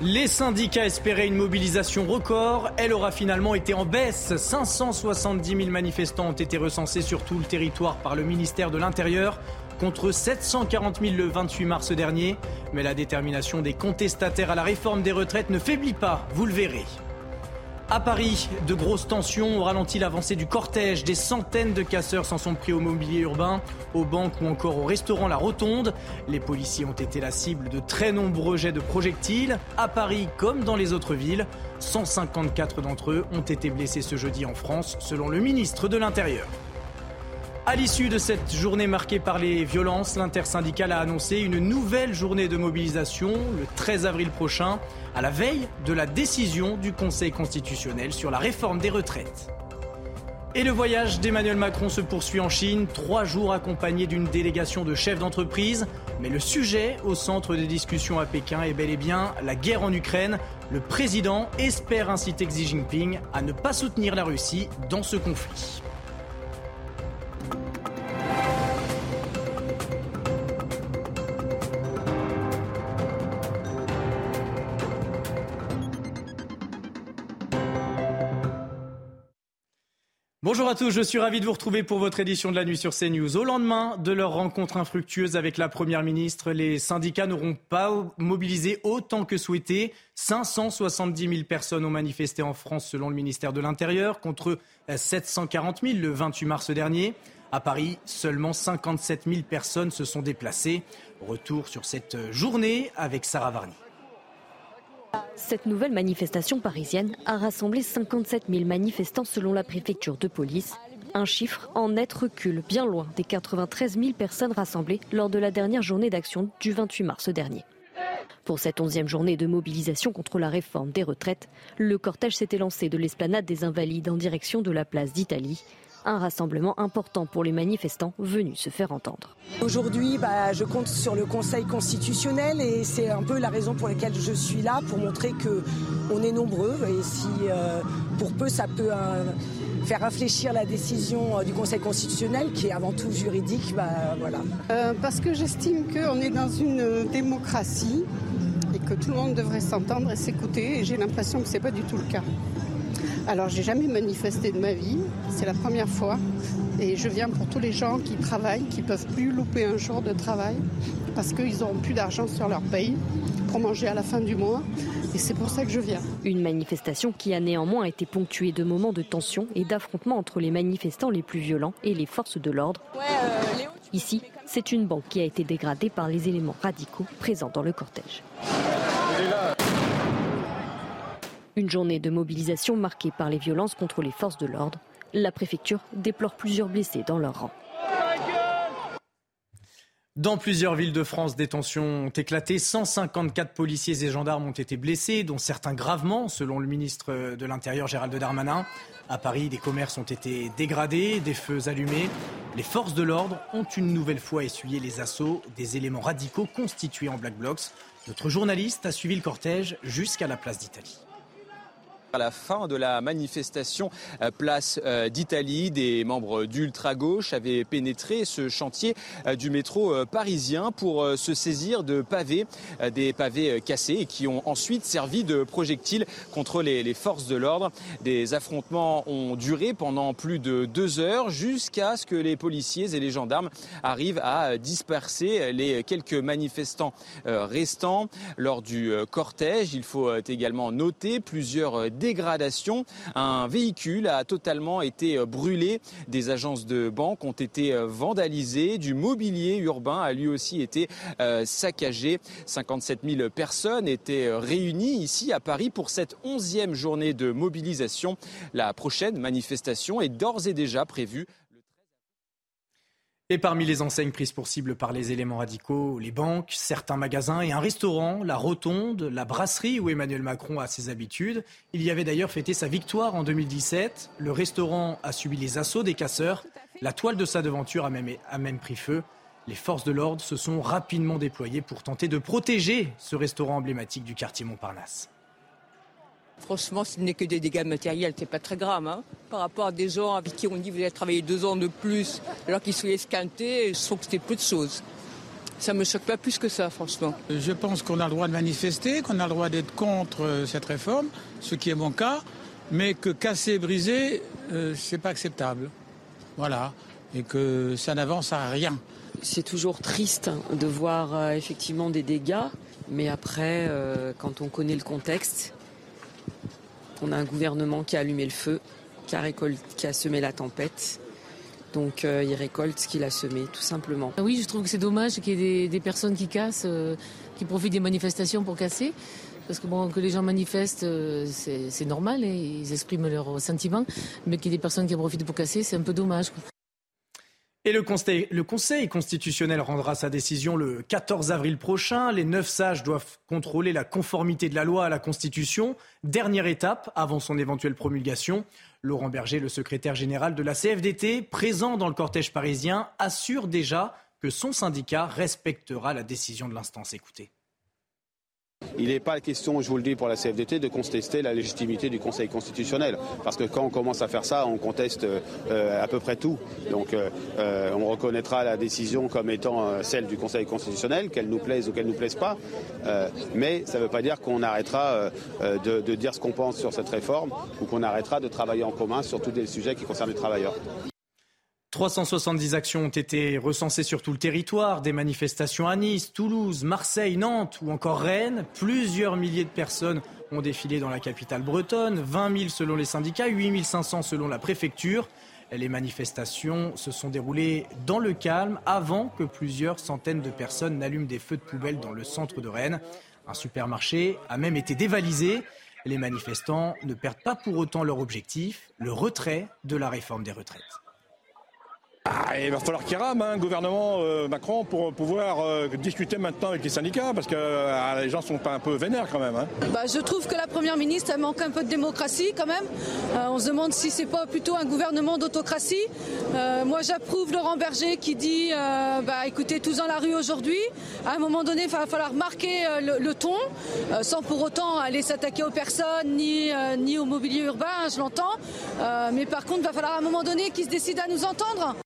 Les syndicats espéraient une mobilisation record. Elle aura finalement été en baisse. 570 000 manifestants ont été recensés sur tout le territoire par le ministère de l'Intérieur contre 740 000 le 28 mars dernier. Mais la détermination des contestataires à la réforme des retraites ne faiblit pas, vous le verrez. À Paris, de grosses tensions ont ralenti l'avancée du cortège. Des centaines de casseurs s'en sont pris au mobilier urbain, aux banques ou encore au restaurant La Rotonde. Les policiers ont été la cible de très nombreux jets de projectiles. À Paris, comme dans les autres villes, 154 d'entre eux ont été blessés ce jeudi en France, selon le ministre de l'Intérieur. À l'issue de cette journée marquée par les violences, l'intersyndicale a annoncé une nouvelle journée de mobilisation le 13 avril prochain, à la veille de la décision du Conseil constitutionnel sur la réforme des retraites. Et le voyage d'Emmanuel Macron se poursuit en Chine, trois jours accompagné d'une délégation de chefs d'entreprise. Mais le sujet au centre des discussions à Pékin est bel et bien la guerre en Ukraine. Le président espère inciter Xi Jinping à ne pas soutenir la Russie dans ce conflit. Bonjour à tous, je suis ravi de vous retrouver pour votre édition de la nuit sur CNews. Au lendemain de leur rencontre infructueuse avec la Première ministre, les syndicats n'auront pas mobilisé autant que souhaité. 570 000 personnes ont manifesté en France selon le ministère de l'Intérieur, contre 740 000 le 28 mars dernier. À Paris, seulement 57 000 personnes se sont déplacées. Retour sur cette journée avec Sarah Varny. Cette nouvelle manifestation parisienne a rassemblé 57 000 manifestants selon la préfecture de police. Un chiffre en net recul, bien loin des 93 000 personnes rassemblées lors de la dernière journée d'action du 28 mars dernier. Pour cette onzième journée de mobilisation contre la réforme des retraites, le cortège s'était lancé de l'esplanade des Invalides en direction de la place d'Italie un rassemblement important pour les manifestants venus se faire entendre. Aujourd'hui, bah, je compte sur le Conseil constitutionnel et c'est un peu la raison pour laquelle je suis là, pour montrer qu'on est nombreux et si euh, pour peu ça peut euh, faire réfléchir la décision euh, du Conseil constitutionnel qui est avant tout juridique, bah, voilà. parce que j'estime qu'on est dans une démocratie et que tout le monde devrait s'entendre et s'écouter et j'ai l'impression que ce n'est pas du tout le cas. Alors j'ai jamais manifesté de ma vie, c'est la première fois. Et je viens pour tous les gens qui travaillent, qui ne peuvent plus louper un jour de travail parce qu'ils n'auront plus d'argent sur leur paye pour manger à la fin du mois. Et c'est pour ça que je viens. Une manifestation qui a néanmoins été ponctuée de moments de tension et d'affrontements entre les manifestants les plus violents et les forces de l'ordre. Ici, c'est une banque qui a été dégradée par les éléments radicaux présents dans le cortège. Une journée de mobilisation marquée par les violences contre les forces de l'ordre. La préfecture déplore plusieurs blessés dans leur rang. Dans plusieurs villes de France, des tensions ont éclaté. 154 policiers et gendarmes ont été blessés, dont certains gravement, selon le ministre de l'Intérieur Gérald Darmanin. À Paris, des commerces ont été dégradés, des feux allumés. Les forces de l'ordre ont une nouvelle fois essuyé les assauts des éléments radicaux constitués en Black Blocs. Notre journaliste a suivi le cortège jusqu'à la place d'Italie à la fin de la manifestation euh, place euh, d'Italie, des membres d'ultra-gauche avaient pénétré ce chantier euh, du métro parisien pour se saisir de pavés, des pavés cassés et qui ont ensuite servi de projectiles contre les, forces de l'ordre. Des affrontements ont duré pendant plus de deux heures jusqu'à ce que les policiers et les gendarmes arrivent à disperser les quelques manifestants restants lors du cortège. Il faut également noter plusieurs dégradation. Un véhicule a totalement été euh, brûlé. Des agences de banque ont été euh, vandalisées. Du mobilier urbain a lui aussi été euh, saccagé. 57 000 personnes étaient réunies ici à Paris pour cette onzième journée de mobilisation. La prochaine manifestation est d'ores et déjà prévue. Et parmi les enseignes prises pour cible par les éléments radicaux, les banques, certains magasins et un restaurant, la Rotonde, la brasserie où Emmanuel Macron a ses habitudes. Il y avait d'ailleurs fêté sa victoire en 2017. Le restaurant a subi les assauts des casseurs. La toile de sa devanture a même, a même pris feu. Les forces de l'ordre se sont rapidement déployées pour tenter de protéger ce restaurant emblématique du quartier Montparnasse. Franchement, ce n'est que des dégâts matériels, c'est pas très grave. Hein. Par rapport à des gens avec qui on dit vous avez travaillé deux ans de plus alors qu'ils sont esquintés, je trouve que c'était peu de choses. Ça me choque pas plus que ça, franchement. Je pense qu'on a le droit de manifester, qu'on a le droit d'être contre euh, cette réforme, ce qui est mon cas, mais que casser, briser, euh, c'est pas acceptable. Voilà. Et que ça n'avance à rien. C'est toujours triste de voir euh, effectivement des dégâts, mais après, quand on connaît le contexte, on a un gouvernement qui a allumé le feu, qui a, qui a semé la tempête. Donc euh, il récolte ce qu'il a semé, tout simplement. Ah oui, je trouve que c'est dommage qu'il y ait des, personnes qui cassent, euh, qui profitent des manifestations pour casser. Parce que bon, que les gens manifestent, euh, c'est normal, et hein, ils expriment leurs sentiments. Mais qu'il y ait des personnes qui en profitent pour casser, c'est un peu dommage. Et le conseil, constitutionnel rendra sa décision le 14 avril prochain. Les neuf sages doivent contrôler la conformité de la loi à la Constitution. Dernière étape avant son éventuelle promulgation. Laurent Berger, le secrétaire général de la CFDT, présent dans le cortège parisien, assure déjà que son syndicat respectera la décision de l'instance. Écoutez. Il n'est pas question, je vous le dis pour la CFDT, de contester la légitimité du Conseil constitutionnel. Parce que quand on commence à faire ça, on conteste euh, à peu près tout. Donc euh, euh, on reconnaîtra la décision comme étant celle du Conseil constitutionnel, qu'elle nous plaise ou qu'elle ne nous plaise pas. mais ça ne veut pas dire qu'on arrêtera de, de dire ce qu'on pense sur cette réforme ou qu'on arrêtera de travailler en commun sur tous les sujets qui concernent les travailleurs. 370 actions ont été recensées sur tout le territoire, des manifestations à Nice, Toulouse, Marseille, Nantes ou encore Rennes. Plusieurs milliers de personnes ont défilé dans la capitale bretonne, 20 000 selon les syndicats, 8 500 selon la préfecture. Les manifestations se sont déroulées dans le calme avant que plusieurs centaines de personnes n'allument des feux de poubelle dans le centre de Rennes. Un supermarché a même été dévalisé. Les manifestants ne perdent pas pour autant leur objectif, le retrait de la réforme des retraites. Ah, il va falloir qu'il rame, hein, gouvernement euh, Macron, pour pouvoir euh, discuter maintenant avec les syndicats, parce que euh, les gens sont un peu vénères quand même. Hein. Bah, je trouve que la première ministre elle manque un peu de démocratie quand même. on se demande si c'est pas plutôt un gouvernement d'autocratie. moi, j'approuve Laurent Berger qui dit, bah, écoutez, tous dans la rue aujourd'hui. À un moment donné, il va falloir marquer le, ton, sans pour autant aller s'attaquer aux personnes ni, ni au mobilier urbain, je l'entends. mais par contre, il va falloir à un moment donné qu'ils se décident à nous entendre.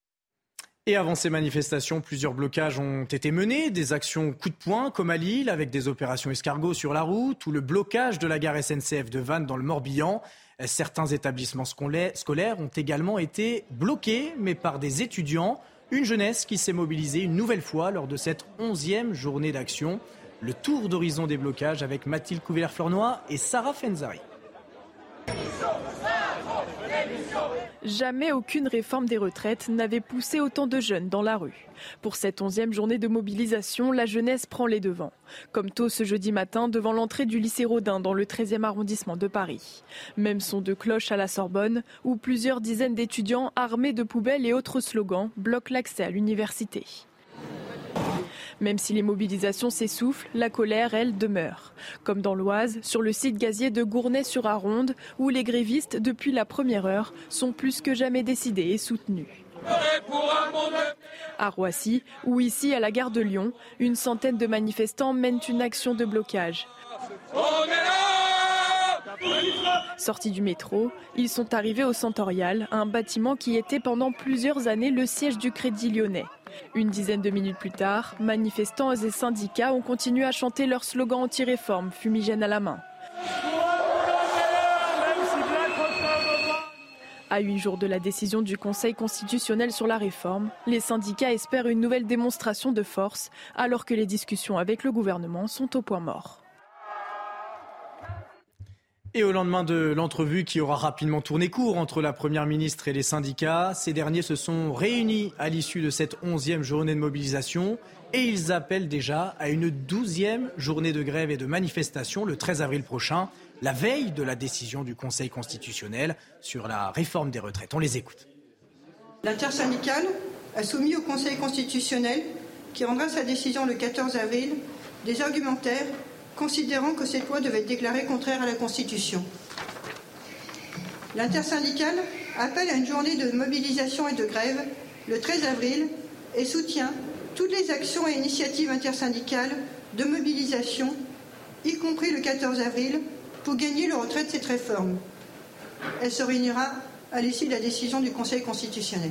Et avant ces manifestations, plusieurs blocages ont été menés, des actions coup de poing comme à Lille, avec des opérations escargots sur la route, ou le blocage de la gare SNCF de Vannes dans le Morbihan. Certains établissements scolaires ont également été bloqués, mais par des étudiants. Une jeunesse qui s'est mobilisée une nouvelle fois lors de cette onzième journée d'action. Le tour d'horizon des blocages avec Mathilde Couvillère-Flornois et Sarah Fenzari. Jamais aucune réforme des retraites n'avait poussé autant de jeunes dans la rue. Pour cette onzième journée de mobilisation, la jeunesse prend les devants. Comme tôt ce jeudi matin devant l'entrée du lycée Rodin dans le 13e arrondissement de Paris. Même son de cloche à la Sorbonne, où plusieurs dizaines d'étudiants armés de poubelles et autres slogans bloquent l'accès à l'université. Même si les mobilisations s'essoufflent, la colère, elle, demeure. Comme dans l'Oise, sur le site gazier de Gournay-sur-Aronde, où les grévistes, depuis la première heure, sont plus que jamais décidés et soutenus. À Roissy, ou ici à la gare de Lyon, une centaine de manifestants mènent une action de blocage. Sortis du métro, ils sont arrivés au Centorial, un bâtiment qui était pendant plusieurs années le siège du Crédit lyonnais. Une dizaine de minutes plus tard, manifestants et syndicats ont continué à chanter leur slogan anti-réforme, fumigène à la main. À huit jours de la décision du Conseil constitutionnel sur la réforme, les syndicats espèrent une nouvelle démonstration de force alors que les discussions avec le gouvernement sont au point mort. Et au lendemain de l'entrevue qui aura rapidement tourné court entre la Première ministre et les syndicats, ces derniers se sont réunis à l'issue de cette onzième journée de mobilisation et ils appellent déjà à une douzième journée de grève et de manifestation le 13 avril prochain, la veille de la décision du Conseil constitutionnel sur la réforme des retraites. On les écoute. L'intersyndicale a soumis au Conseil constitutionnel, qui rendra sa décision le 14 avril, des argumentaires considérant que cette loi devait être déclarée contraire à la Constitution. L'intersyndicale appelle à une journée de mobilisation et de grève le 13 avril et soutient toutes les actions et initiatives intersyndicales de mobilisation, y compris le 14 avril, pour gagner le retrait de cette réforme. Elle se réunira à l'issue de la décision du Conseil constitutionnel.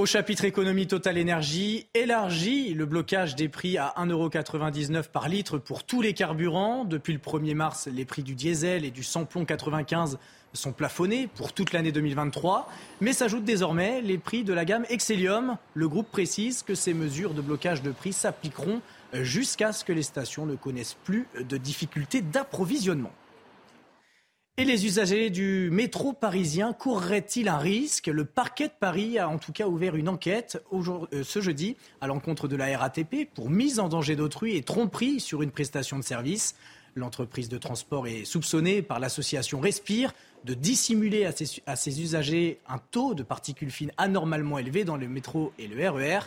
Au chapitre économie Total Énergie, élargit le blocage des prix à 1,99€ par litre pour tous les carburants. Depuis le 1er mars, les prix du diesel et du samplon 95 sont plafonnés pour toute l'année 2023. Mais s'ajoutent désormais les prix de la gamme Excellium. Le groupe précise que ces mesures de blocage de prix s'appliqueront jusqu'à ce que les stations ne connaissent plus de difficultés d'approvisionnement. Et les usagers du métro parisien courraient-ils un risque? Le parquet de Paris a en tout cas ouvert une enquête euh, ce jeudi à l'encontre de la RATP pour mise en danger d'autrui et tromperie sur une prestation de service. L'entreprise de transport est soupçonnée par l'association Respire de dissimuler à ses, usagers un taux de particules fines anormalement élevé dans le métro et le RER.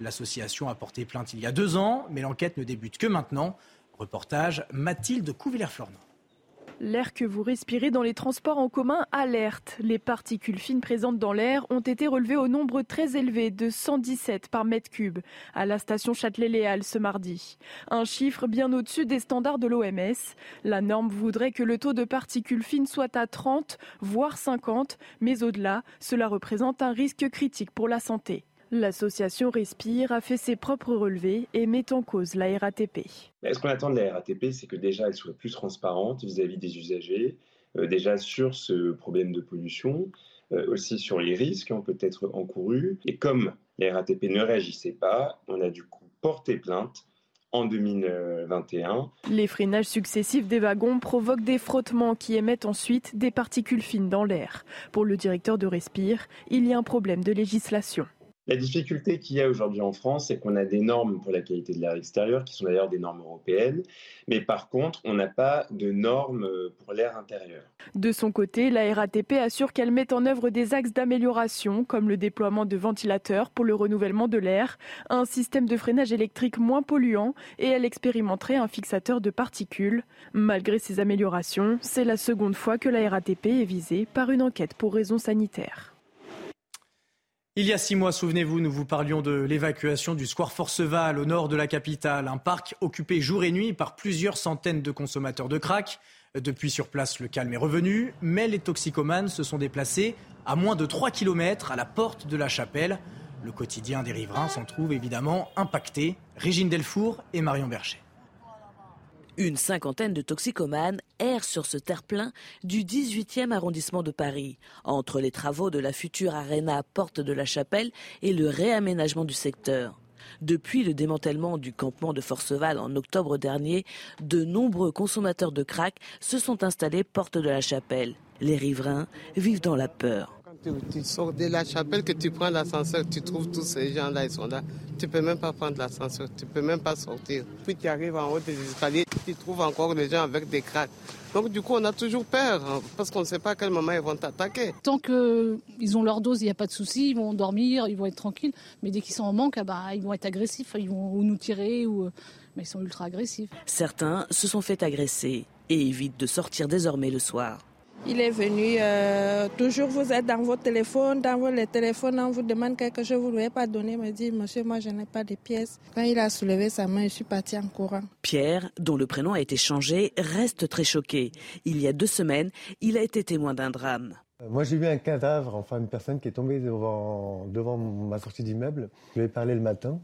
L'association a porté plainte il y a deux ans, mais l'enquête ne débute que maintenant. Reportage Mathilde Couvillère-Flornois. L'air que vous respirez dans les transports en commun alerte. Les particules fines présentes dans l'air ont été relevées au nombre très élevé de 117 par mètre cube à la station Châtelet-Léal ce mardi. Un chiffre bien au-dessus des standards de l'OMS. La norme voudrait que le taux de particules fines soit à 30, voire 50, mais au-delà, cela représente un risque critique pour la santé. L'association Respire a fait ses propres relevés et met en cause la RATP. Ce qu'on attend de la RATP, c'est que déjà elle soit plus transparente vis-à-vis des usagers, euh, déjà sur ce problème de pollution, euh, aussi sur les risques qui ont peut-être encourus. Et comme la RATP ne réagissait pas, on a du coup porté plainte en 2021. Les freinages successifs des wagons provoquent des frottements qui émettent ensuite des particules fines dans l'air. Pour le directeur de Respire, il y a un problème de législation. La difficulté qu'il y a aujourd'hui en France, c'est qu'on a des normes pour la qualité de l'air extérieur, qui sont d'ailleurs des normes européennes, mais par contre, on n'a pas de normes pour l'air intérieur. De son côté, la RATP assure qu'elle met en œuvre des axes d'amélioration, comme le déploiement de ventilateurs pour le renouvellement de l'air, un système de freinage électrique moins polluant, et elle expérimenterait un fixateur de particules. Malgré ces améliorations, c'est la seconde fois que la RATP est visée par une enquête pour raisons sanitaires. Il y a six mois, souvenez-vous, nous vous parlions de l'évacuation du square Forceval au nord de la capitale, un parc occupé jour et nuit par plusieurs centaines de consommateurs de crack. Depuis sur place, le calme est revenu, mais les toxicomanes se sont déplacés à moins de 3 km à la porte de la chapelle. Le quotidien des riverains s'en trouve évidemment impacté. Régine Delfour et Marion Berger. Une cinquantaine de toxicomanes errent sur ce terre-plein du 18e arrondissement de Paris, entre les travaux de la future Arena Porte de la Chapelle et le réaménagement du secteur. Depuis le démantèlement du campement de Forceval en octobre dernier, de nombreux consommateurs de crack se sont installés porte de la Chapelle. Les riverains vivent dans la peur. Tu, tu, sors de la chapelle, que tu prends l'ascenseur, tu trouves tous ces gens-là, ils sont là. Tu peux même pas prendre l'ascenseur, tu peux même pas sortir. Puis tu arrives en haut des escaliers, tu trouves encore des gens avec des craques. Donc du coup, on a toujours peur, hein, parce qu'on ne sait pas à quel moment ils vont t'attaquer. Tant qu'ils ont leur dose, il n'y a pas de souci, ils vont dormir, ils vont être tranquilles. Mais dès qu'ils sont en manque, ah bah, ils vont être agressifs, ils vont ou nous tirer, ou... mais ils sont ultra agressifs. Certains se sont fait agresser et évitent de sortir désormais le soir. Il est venu, euh, toujours vous êtes dans votre téléphone, dans votre téléphone, on vous demande quelque chose, vous ne lui pas donné, me dit, monsieur, moi je n'ai pas de pièces. Quand il a soulevé sa main, je suis partie en courant. Pierre, dont le prénom a été changé, reste très choqué. Il y a deux semaines, il a été témoin d'un drame. Moi, j'ai vu un cadavre, enfin une personne qui est tombée devant, devant ma sortie d'immeuble. Je lui ai parlé le matin.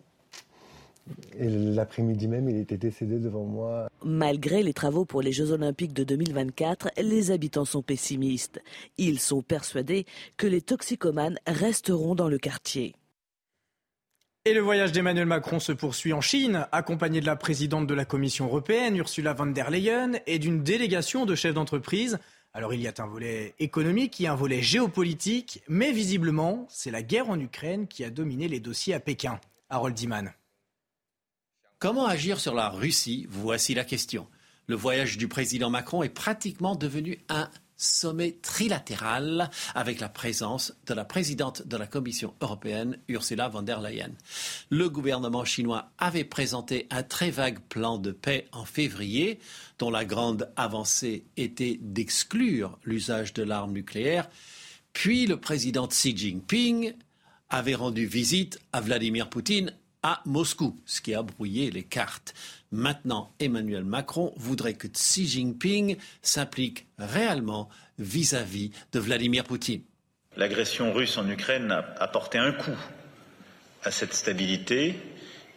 Et l'après-midi même, il était décédé devant moi. Malgré les travaux pour les Jeux Olympiques de 2024, les habitants sont pessimistes. Ils sont persuadés que les toxicomanes resteront dans le quartier. Et le voyage d'Emmanuel Macron se poursuit en Chine, accompagné de la présidente de la Commission européenne, Ursula von der Leyen, et d'une délégation de chefs d'entreprise. Alors il y a un volet économique, il y a un volet géopolitique, mais visiblement, c'est la guerre en Ukraine qui a dominé les dossiers à Pékin. Harold Diman. Comment agir sur la Russie? Voici la question. Le voyage du président Macron est pratiquement devenu un sommet trilatéral avec la présence de la présidente de la Commission européenne, Ursula von der Leyen. Le gouvernement chinois avait présenté un très vague plan de paix en février, dont la grande avancée était d'exclure l'usage de l'arme nucléaire. Puis le président Xi Jinping avait rendu visite à Vladimir Poutine à Moscou, ce qui a brouillé les cartes. Maintenant, Emmanuel Macron voudrait que Xi Jinping s'implique réellement vis-à-vis de Vladimir Poutine. L'agression russe en Ukraine a porté un coup à cette stabilité.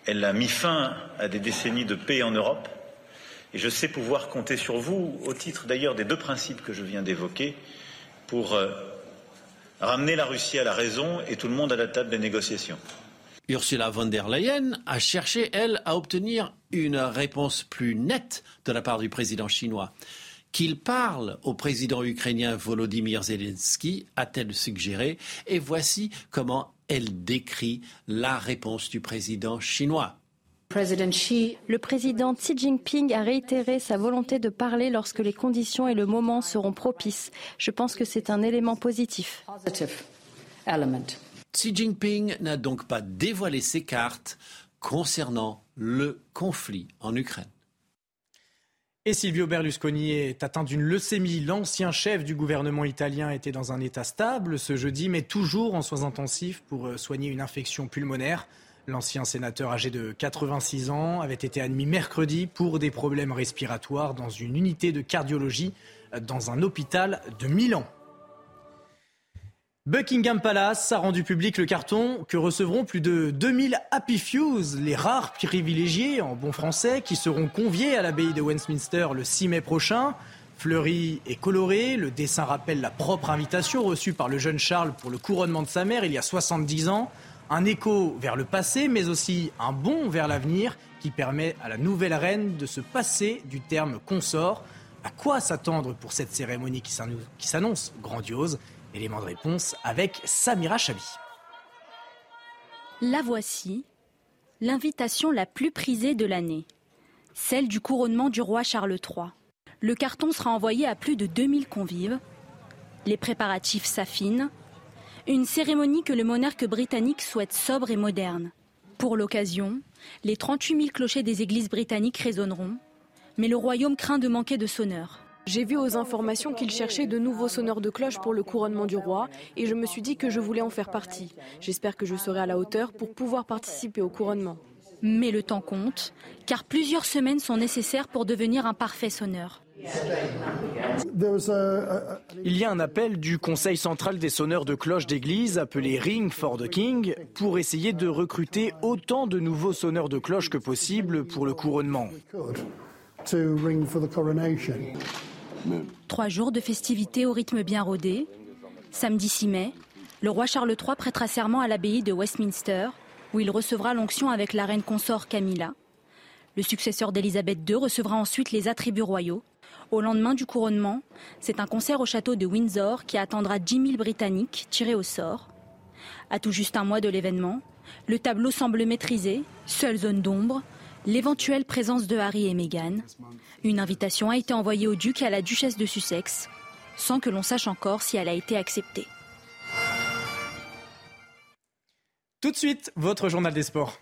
Elle a mis fin à des décennies de paix en Europe. Et je sais pouvoir compter sur vous, au titre d'ailleurs des deux principes que je viens d'évoquer, pour euh, ramener la Russie à la raison et tout le monde à la table des négociations. Ursula von der Leyen a cherché, elle, à obtenir une réponse plus nette de la part du président chinois. Qu'il parle au président ukrainien Volodymyr Zelensky, a-t-elle suggéré, et voici comment elle décrit la réponse du président chinois. Le président Xi Jinping a réitéré sa volonté de parler lorsque les conditions et le moment seront propices. Je pense que c'est un élément positif. Xi Jinping n'a donc pas dévoilé ses cartes concernant le conflit en Ukraine. Et Silvio Berlusconi est atteint d'une leucémie. L'ancien chef du gouvernement italien était dans un état stable ce jeudi, mais toujours en soins intensifs pour euh, soigner une infection pulmonaire. L'ancien sénateur âgé de 86 ans avait été admis mercredi pour des problèmes respiratoires dans une unité de cardiologie euh, dans un hôpital de Milan. Buckingham Palace a rendu public le carton que recevront plus de 2000 Happy Fews, les rares privilégiés en bon français, qui seront conviés à l'abbaye de Westminster le 6 mai prochain. Fleuri et coloré, le dessin rappelle la propre invitation reçue par le jeune Charles pour le couronnement de sa mère il y a 70 ans. Un écho vers le passé, mais aussi un bond vers l'avenir qui permet à la nouvelle reine de se passer du terme consort. À quoi s'attendre pour cette cérémonie qui s'annonce grandiose? Élément de réponse avec Samira Chabi. La voici, l'invitation la plus prisée de l'année, celle du couronnement du roi Charles III. Le carton sera envoyé à plus de 2000 convives. Les préparatifs s'affinent. Une cérémonie que le monarque britannique souhaite sobre et moderne. Pour l'occasion, les 38 000 clochers des églises britanniques résonneront, mais le royaume craint de manquer de sonneurs. J'ai vu aux informations qu'il cherchait de nouveaux sonneurs de cloche pour le couronnement du roi et je me suis dit que je voulais en faire partie. J'espère que je serai à la hauteur pour pouvoir participer au couronnement. Mais le temps compte, car plusieurs semaines sont nécessaires pour devenir un parfait sonneur. Il y a un appel du Conseil central des sonneurs de cloche d'église, appelé Ring for the King, pour essayer de recruter autant de nouveaux sonneurs de cloche que possible pour le couronnement. Trois jours de festivités au rythme bien rodé. Samedi 6 mai, le roi Charles III prêtera serment à l'abbaye de Westminster, où il recevra l'onction avec la reine consort Camilla. Le successeur d'Élisabeth II recevra ensuite les attributs royaux. Au lendemain du couronnement, c'est un concert au château de Windsor qui attendra 10 000 Britanniques tirés au sort. À tout juste un mois de l'événement, le tableau semble maîtrisé, seule zone d'ombre, l'éventuelle présence de Harry et Meghan. Une invitation a été envoyée au duc et à la duchesse de Sussex, sans que l'on sache encore si elle a été acceptée. Tout de suite, votre journal des sports.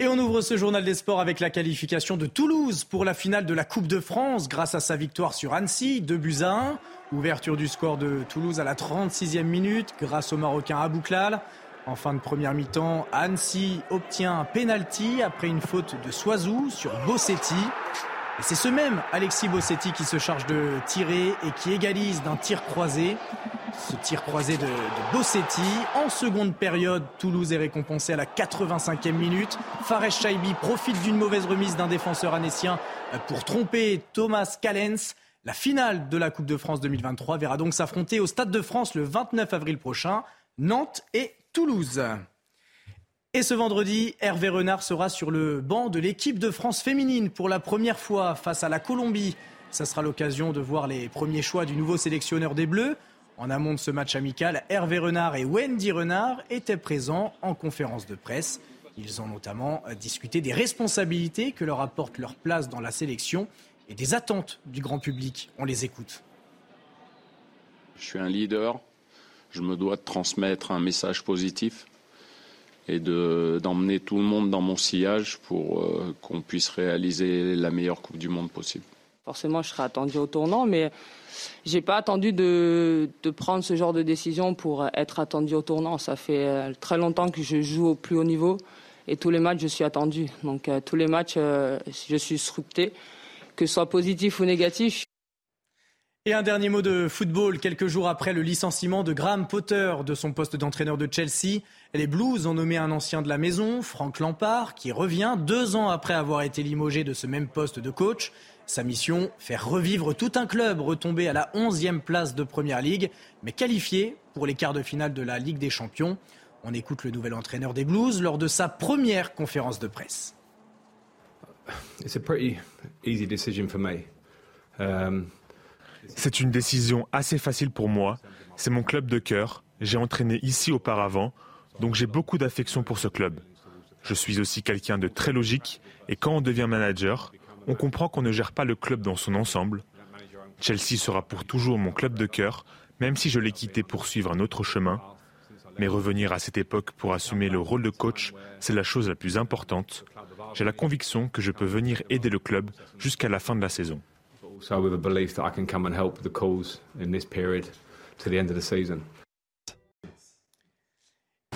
Et on ouvre ce journal des sports avec la qualification de Toulouse pour la finale de la Coupe de France grâce à sa victoire sur Annecy, 2 buts à 1. Ouverture du score de Toulouse à la 36e minute grâce au Marocain Abouklal. En fin de première mi-temps, Annecy obtient un penalty après une faute de Soizou sur Bossetti. Et c'est ce même Alexis Bossetti qui se charge de tirer et qui égalise d'un tir croisé. Ce tir croisé de, Bossetti. En seconde période, Toulouse est récompensé à la 85e minute. Fares Chaibi profite d'une mauvaise remise d'un défenseur annécien pour tromper Thomas Callens. La finale de la Coupe de France 2023 verra donc s'affronter au Stade de France le 29 avril prochain. Nantes et Toulouse. Et ce vendredi, Hervé Renard sera sur le banc de l'équipe de France féminine pour la première fois face à la Colombie. Ça sera l'occasion de voir les premiers choix du nouveau sélectionneur des Bleus. En amont de ce match amical, Hervé Renard et Wendy Renard étaient présents en conférence de presse. Ils ont notamment discuté des responsabilités que leur apporte leur place dans la sélection et des attentes du grand public. On les écoute. Je suis un leader, je me dois de transmettre un message positif et d'emmener tout le monde dans mon sillage pour euh, qu'on puisse réaliser la meilleure Coupe du Monde possible. Forcément, je serai attendu au tournant, mais j'ai pas attendu de, prendre ce genre de décision pour être attendu au tournant. Ça fait euh, très longtemps que je joue au plus haut niveau et tous les matchs, je suis attendu. Donc euh, tous les matchs, je suis scruté, que ce soit positif ou négatif. Et un dernier mot de football. Quelques jours après le licenciement de Graham Potter de son poste d'entraîneur de Chelsea, les Blues ont nommé un ancien de la maison, Frank Lampard, qui revient deux ans après avoir été limogé de ce même poste de coach. Sa mission, faire revivre tout un club retombé à la 11e place de Première Ligue, mais qualifié pour les quarts de finale de la Ligue des Champions. On écoute le nouvel entraîneur des Blues lors de sa première conférence de presse. It's a pretty easy decision for. Um... C'est une décision assez facile pour moi. C'est mon club de cœur. J'ai entraîné ici auparavant, donc j'ai beaucoup d'affection pour ce club. Je suis aussi quelqu'un de très logique et quand on devient manager, on comprend qu'on ne gère pas le club dans son ensemble. Chelsea sera pour toujours mon club de cœur, même si je l'ai quitté pour suivre un autre chemin. Mais revenir à cette époque pour assumer le rôle de coach, c'est la chose la plus importante. J'ai la conviction que je peux venir aider le club jusqu'à la fin de la saison. So with a belief that I can come and help the cause in this period to the end of the season.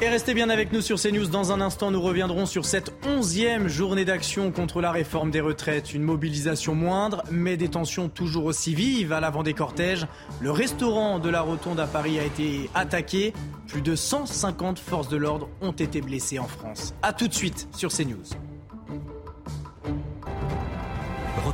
Et restez bien avec nous sur CNews. Dans un instant, nous reviendrons sur cette onzième journée d'action contre la réforme des retraites. Une mobilisation moindre, mais des tensions toujours aussi vives à l'avant des cortèges. Le restaurant de la Rotonde à Paris a été attaqué. Plus de 150 forces de l'ordre ont été blessées en France. A tout de suite sur CNews.